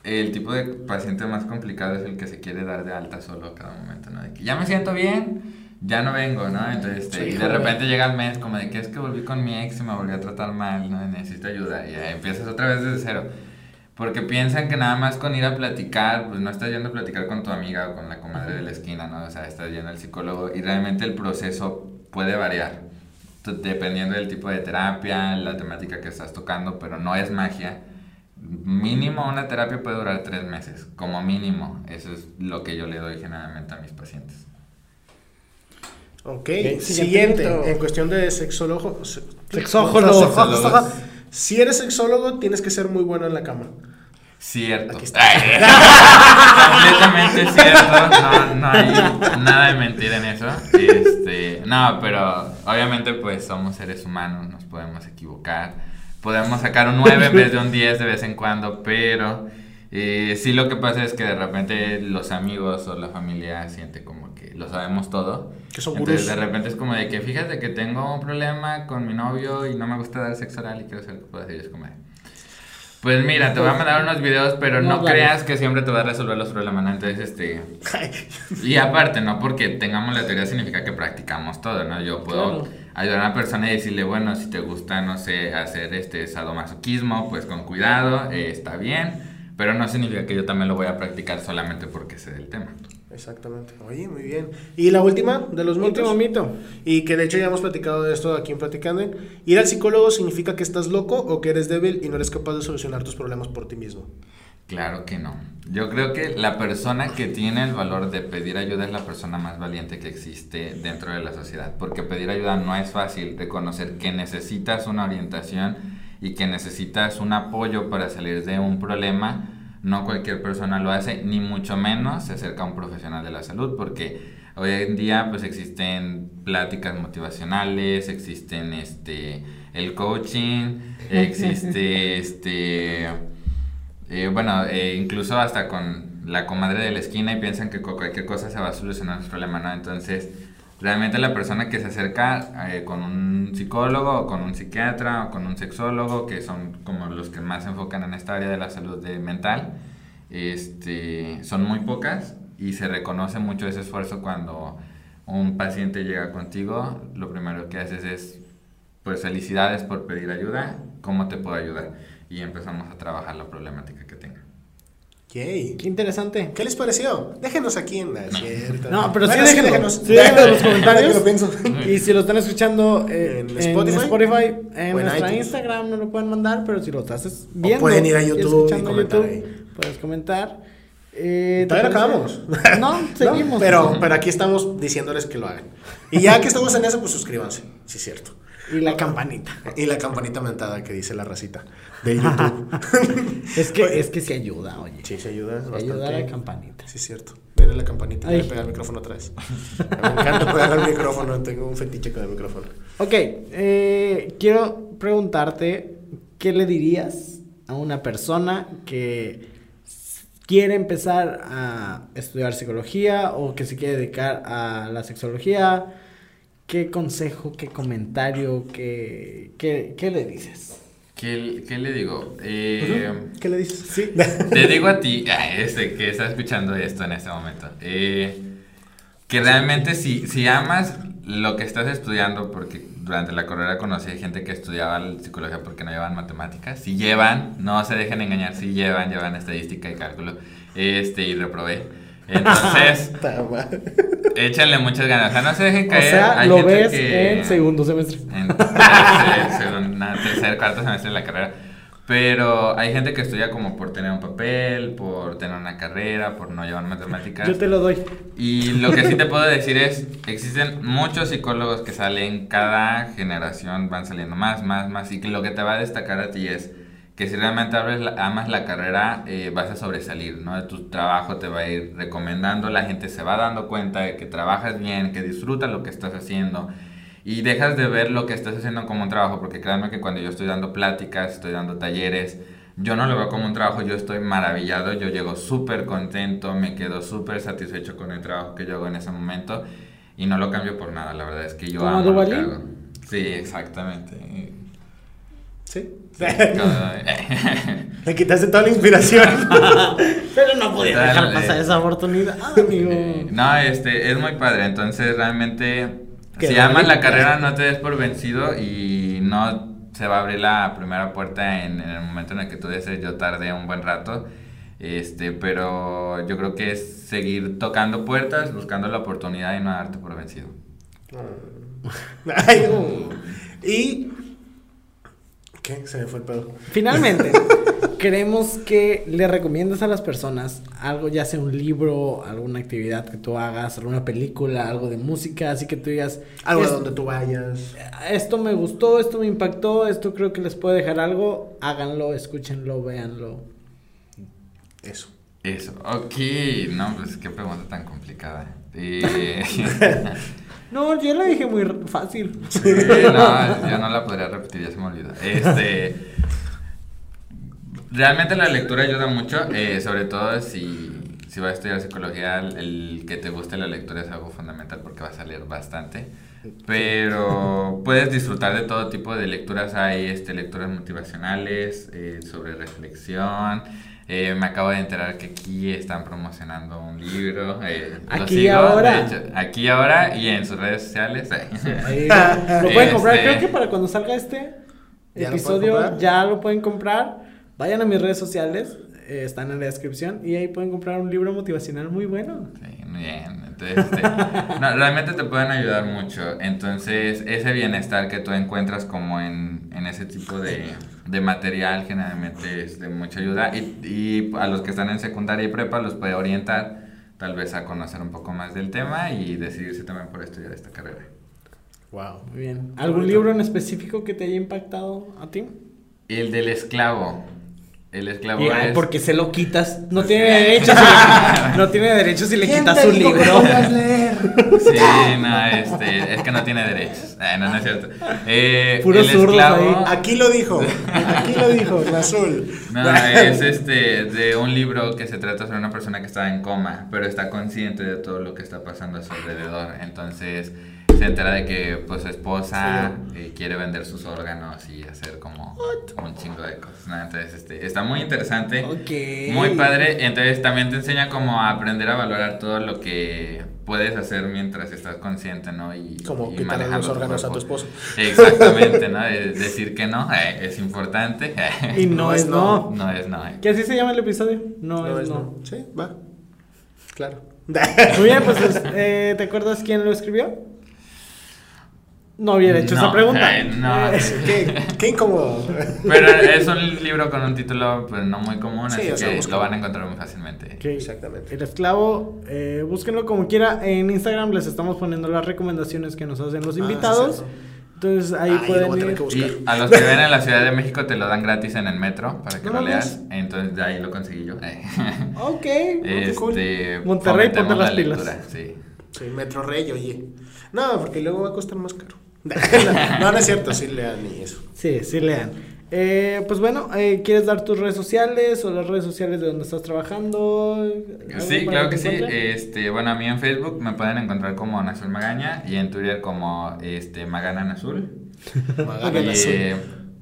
el tipo de paciente más complicado es el que se quiere dar de alta solo a cada momento, ¿no? De que ya me siento bien, ya no vengo, ¿no? Entonces, este, Sí, y de joder. repente llega el mes como de que es que volví con mi ex y me volvió a tratar mal, ¿no? Necesito ayuda. Y ahí empiezas otra vez desde cero. Porque piensan que nada más con ir a platicar, pues no estás yendo a platicar con tu amiga o con la comadre de la esquina, ¿no? O sea, estás yendo al psicólogo y realmente el proceso puede variar. Dependiendo del tipo de terapia, la temática que estás tocando, pero no es magia. Mínimo una terapia puede durar tres meses, como mínimo. Eso es lo que yo le doy generalmente a mis pacientes. Ok, siguiente siguiente, en cuestión de sexólogo. se- Sexólogo. Si eres sexólogo, tienes que ser muy bueno en la cama. Cierto. Aquí está. Ay, completamente cierto. No, no hay nada de mentira en eso. Este, no, pero obviamente pues somos seres humanos, nos podemos equivocar. Podemos sacar un 9 en vez de un 10 de vez en cuando, pero eh, sí lo que pasa es que de repente los amigos o la familia siente como lo sabemos todo. Que son Entonces gurús. de repente es como de que fíjate que tengo un problema con mi novio y no me gusta dar sexo oral y quiero saber qué puedo hacer. Y es como de, pues mira, te voy a mandar unos videos, pero No, creas que siempre te va a resolver los problemas. ¿no? Entonces, este. Y aparte, no porque tengamos la teoría significa que practicamos todo, ¿no? Yo puedo Claro. ayudar a una persona y decirle, bueno, si te gusta, no sé, hacer este sadomasoquismo, pues con cuidado, eh, está bien, pero no significa que yo también lo voy a practicar solamente porque sé del tema. Exactamente. Oye, muy bien. Y la última de los mitos. Último mito. Y que de hecho ya hemos platicado de esto aquí en Platicando. Ir al psicólogo significa que estás loco o que eres débil y no eres capaz de solucionar tus problemas por ti mismo. Claro que no. Yo creo que la persona que tiene el valor de pedir ayuda es la persona más valiente que existe dentro de la sociedad. Porque pedir ayuda no es fácil. Reconocer que necesitas una orientación y que necesitas un apoyo para salir de un problema no cualquier persona lo hace, ni mucho menos se acerca a un profesional de la salud, porque hoy en día pues existen pláticas motivacionales, existen este el coaching, existe este eh, bueno, eh, incluso hasta con la comadre de la esquina y piensan que con cualquier cosa se va a solucionar su problema, ¿no? Entonces, realmente la persona que se acerca eh, con un psicólogo o con un psiquiatra o con un sexólogo, que son como los que más se enfocan en esta área de la salud mental, este, son muy pocas y se reconoce mucho ese esfuerzo cuando un paciente llega contigo, lo primero que haces es, pues felicidades por pedir ayuda, ¿cómo te puedo ayudar? Y empezamos a trabajar la problemática que tenga. Qué interesante. ¿Qué les pareció? Déjenos aquí en la cierta. No, pero Bueno, sí, déjenos, déjenos. sí, déjenos los comentarios. que lo pienso. Y si lo están escuchando eh, En en, Spotify, Spotify, en o en nuestra iTunes. Instagram no lo pueden mandar, pero si lo estás viendo pueden ir a y YouTube y escuchando comentar YouTube, ahí. puedes comentar. Eh, ¿te Todavía no acabamos. No, seguimos. pero, pero aquí estamos diciéndoles que lo hagan. Y ya que estamos en eso, pues suscríbanse. Sí, es cierto. Y la campanita. Y la campanita mentada que dice la racita de YouTube. Es que, es que sí ayuda, oye. sí, se ayuda. Bastante. ayuda a la campanita. Sí, es cierto. Dale la campanita. Le pega el micrófono otra vez. Me encanta pegar el micrófono. Tengo un fetiche con el micrófono. Ok, eh, quiero preguntarte, ¿qué le dirías a una persona que quiere empezar a estudiar psicología o que se quiere dedicar a la sexología? ¿Qué consejo, qué comentario, qué, qué, qué le dices? ¿Qué, qué le digo? Eh, ¿Qué le dices? Sí. Te digo a ti, este, que está escuchando esto en este momento, eh, que realmente si, si amas lo que estás estudiando, porque durante la carrera conocí gente que estudiaba psicología porque no llevan matemáticas, si llevan, no se dejen engañar, si llevan, llevan estadística y cálculo, este, y reprobé. Entonces, échenle muchas ganas, o sea, no se dejen O caer. sea, hay lo ves que- en segundo semestre. en tercer, segunda, tercer, cuarto semestre de la carrera. Pero hay gente que estudia como por tener un papel, por tener una carrera, por no llevar matemáticas. Yo te lo doy. Y lo que sí te puedo decir es, existen muchos psicólogos que salen, cada generación van saliendo más, más, más, y que lo que te va a destacar a ti es que si realmente amas la carrera, eh, vas a sobresalir, ¿no? Tu trabajo te va a ir recomendando, la gente se va dando cuenta de que trabajas bien, que disfrutas lo que estás haciendo, y dejas de ver lo que estás haciendo como un trabajo, porque créanme que cuando yo estoy dando pláticas, estoy dando talleres, yo no lo veo como un trabajo, yo estoy maravillado, yo llego súper contento, me quedo súper satisfecho con el trabajo que yo hago en ese momento y no lo cambio por nada, la verdad es que yo ¿Como amo lo que hago. Sí, exactamente. Sí. Le quitaste toda la inspiración. Pero no podía dejar Dale. pasar esa oportunidad, amigo. Eh, no, este, es muy padre, entonces realmente si amas la carrera no te des por vencido y no se va a abrir la primera puerta en, en el momento en el que tú desees, yo tardé un buen rato, este, pero yo creo que es seguir tocando puertas, buscando la oportunidad y no darte por vencido. Ay, no. Y. ¿Qué? Se me fue el pedo. Finalmente, queremos que le recomiendes a las personas algo, ya sea un libro, alguna actividad que tú hagas, alguna película, algo de música, así que tú digas, Algo de "Es- donde tú vayas. esto me gustó, esto me impactó, esto creo que les puede dejar algo, háganlo, escúchenlo, véanlo. Eso. Eso, ok, no, pues qué pregunta tan complicada. Eh, No, yo la dije muy fácil. No, yo no la podría repetir, ya se me olvidó. Este, realmente la lectura ayuda mucho, eh, sobre todo si, si vas a estudiar psicología, el, el que te guste la lectura es algo fundamental porque vas a leer bastante. Pero puedes disfrutar de todo tipo de lecturas. Hay este, lecturas motivacionales, eh, sobre reflexión, Eh, me acabo de enterar que aquí están promocionando un libro. eh, lo Aquí sigo, ahora. de hecho, aquí ahora y en sus redes sociales. Lo pueden comprar. Este- Creo que para cuando salga este ¿Ya lo pueden episodio ya lo pueden comprar. Vayan a mis redes sociales, eh, están en la descripción y ahí pueden comprar un libro motivacional muy bueno. Sí, muy bien. Entonces, este, no, realmente te pueden ayudar mucho. Entonces, ese bienestar que tú encuentras como en, en ese tipo de, de material generalmente es de mucha ayuda. Y, y a los que están en secundaria y prepa los puede orientar tal vez a conocer un poco más del tema y decidirse también por estudiar esta carrera. Wow. Muy bien. ¿Algún libro en específico que te haya impactado a ti? El del esclavo. El esclavo Y, es... porque se lo quitas. No tiene derecho si le, no tiene derecho si le quitas un libro. Sí, no, este, es que no tiene derechos. Eh, no, no es cierto. Eh, Puros el zurdos esclavo, ahí. Aquí lo dijo. Aquí lo dijo, en azul. No, es este de un libro que se trata sobre una persona que está en coma, pero está consciente de todo lo que está pasando a su alrededor. Entonces se entera de que pues su esposa eh, quiere vender sus órganos y hacer como un chingo de cosas. ¿no? Entonces este, está muy interesante, muy padre. Entonces también te enseña como a aprender a valorar todo lo que puedes hacer mientras estás consciente, ¿no? Y, Como y manejar los órganos a tu esposo. Exactamente, ¿no? De- decir que no eh, es importante. Y no, es no. No es no. eh. ¿Qué así se llama el episodio? No, No es es no. no. Sí, va. Claro. Muy bien, pues es- eh, ¿te acuerdas quién lo escribió? No hubiera hecho No, esa pregunta. eh, no. Eh, qué, qué incómodo. Pero es un libro con un título pues no muy común, Sí, así o sea, que lo van a encontrar muy fácilmente. ok. Exactamente. El esclavo, eh, búsquenlo como quiera. En Instagram les estamos poniendo las recomendaciones que nos hacen los Ah, invitados. sí. Entonces ahí Ay, pueden tener ir. que buscar. Y a los que ven en la Ciudad de México te lo dan gratis en el metro para que No lo leas. Entonces de ahí lo conseguí yo. Ok. cool. este, Monterrey, ponte las la pilas. lectura, Sí. Sí, Metro Rey, oye. No, porque luego va a costar más caro. No, no es cierto, sí lean y eso. Sí, sí lean. Eh, pues bueno, eh, ¿quieres dar tus redes sociales o las redes sociales de donde estás trabajando? ¿Algo Sí, claro que sí. Este, bueno, a mí en Facebook me pueden encontrar como Nazul Magaña y en Twitter como este Magana Nazul. Magana Y, Azul. eh,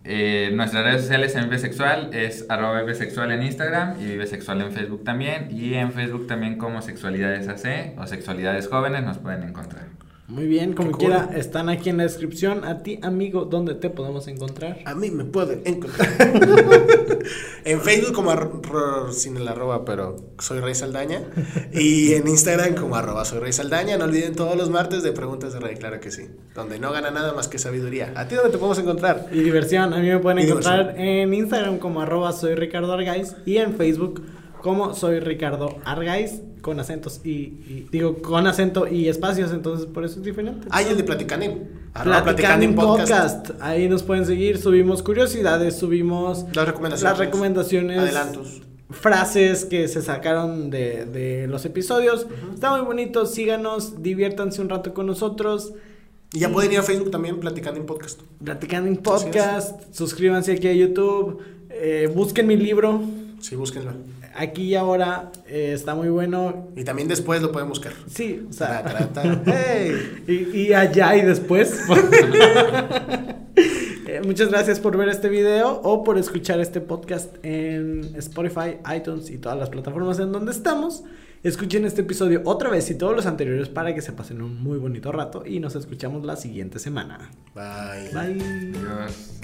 eh, nuestras redes sociales en Vive Sexual es arroba Vive Sexual en Instagram y Vive Sexual en Facebook también. Y en Facebook también como Sexualidades AC o Sexualidades Jóvenes nos pueden encontrar. Muy bien, como cool. quiera, están aquí en la descripción. A ti, amigo, ¿dónde te podemos encontrar? A mí me pueden encontrar. en Facebook como arro- sin el arroba, pero soy Rey Saldaña. Y en Instagram como arroba soy Rey Saldaña. No olviden todos los martes de preguntas de Rey, claro que sí. Donde no gana nada más que sabiduría. ¿A ti dónde te podemos encontrar? Y diversión, a mí me pueden encontrar en Instagram como arroba soy Ricardo Argaiz y en Facebook como soy Ricardo Argaiz con acentos y, y- digo con acento y espacios, entonces por eso es diferente. Ay, el de Platicanin. En Podcast. podcast. Ahí nos pueden seguir, subimos curiosidades, subimos Las recomendaciones. las recomendaciones, Adelantos. frases que se sacaron de, de los episodios. Está muy bonito, síganos, diviértanse un rato con nosotros. Y ya pueden ir a Facebook también, Platicando en Podcast. Platicando en podcast, suscríbanse aquí a YouTube, eh, busquen mi libro, Sí, búsquenlo. Aquí y ahora, eh, está muy bueno. Y también después lo pueden buscar. Sí, o sea, Ta, ta, ta. ¡Hey! y, y allá y después. Eh, Muchas gracias por ver este video o por escuchar este podcast en Spotify, iTunes y todas las plataformas en donde estamos. Escuchen este episodio otra vez y todos los anteriores para que se pasen un muy bonito rato y nos escuchamos la siguiente semana. Bye. Bye. Adiós.